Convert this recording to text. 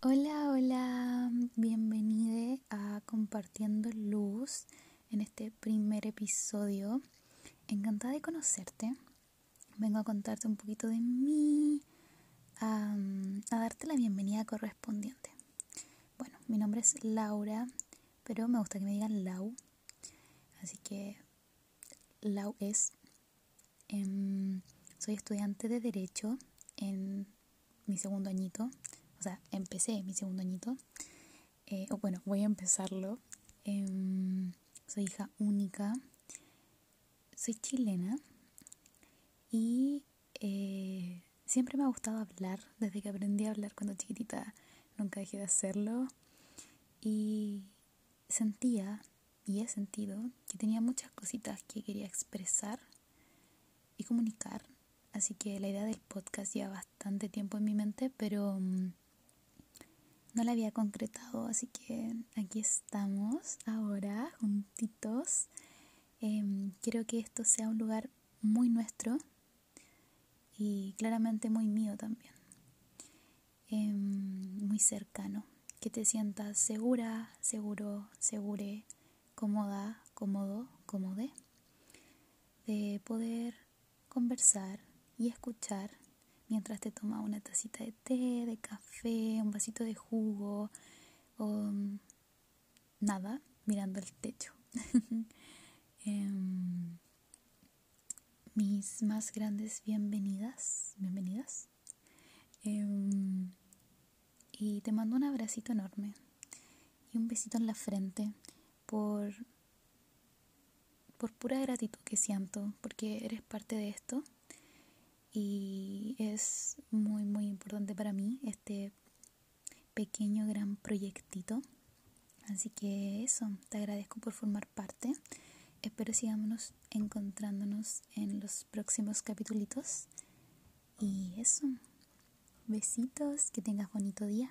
Hola, hola, bienvenida a Compartiendo Luz en este primer episodio. Encantada de conocerte. Vengo a contarte un poquito de mí, a, darte la bienvenida correspondiente. Bueno, mi nombre es Laura, pero me gusta que me digan Lau. Así que Lau es. Em, soy estudiante de Derecho en mi segundo añito o sea, empecé mi segundo añito, eh, o bueno, voy a empezarlo. Em, soy hija única, soy chilena y eh, siempre me ha gustado hablar, desde que aprendí a hablar cuando chiquitita, nunca dejé de hacerlo y sentía y he sentido que tenía muchas cositas que quería expresar y comunicar. Así que la idea del podcast lleva bastante tiempo en mi mente, pero mm, no la había concretado, así que aquí estamos ahora juntitos. Em, quiero que esto sea un lugar muy nuestro y claramente muy mío también. Em, muy cercano, que te sientas segura, seguro, segure, cómoda, cómodo, cómode, de poder conversar y escuchar mientras te tomas una tacita de té, de café, un vasito de jugo o mm, nada, mirando el techo. Em, mis más grandes bienvenidas, bienvenidas. Em, y te mando un abracito enorme y un besito en la frente por, por pura gratitud que siento, porque eres parte de esto y es muy muy importante para mí este pequeño gran proyectito. Así que eso te agradezco por formar parte. Espero sigamos encontrándonos en los próximos capítulos. Y eso. Besitos que tengas bonito día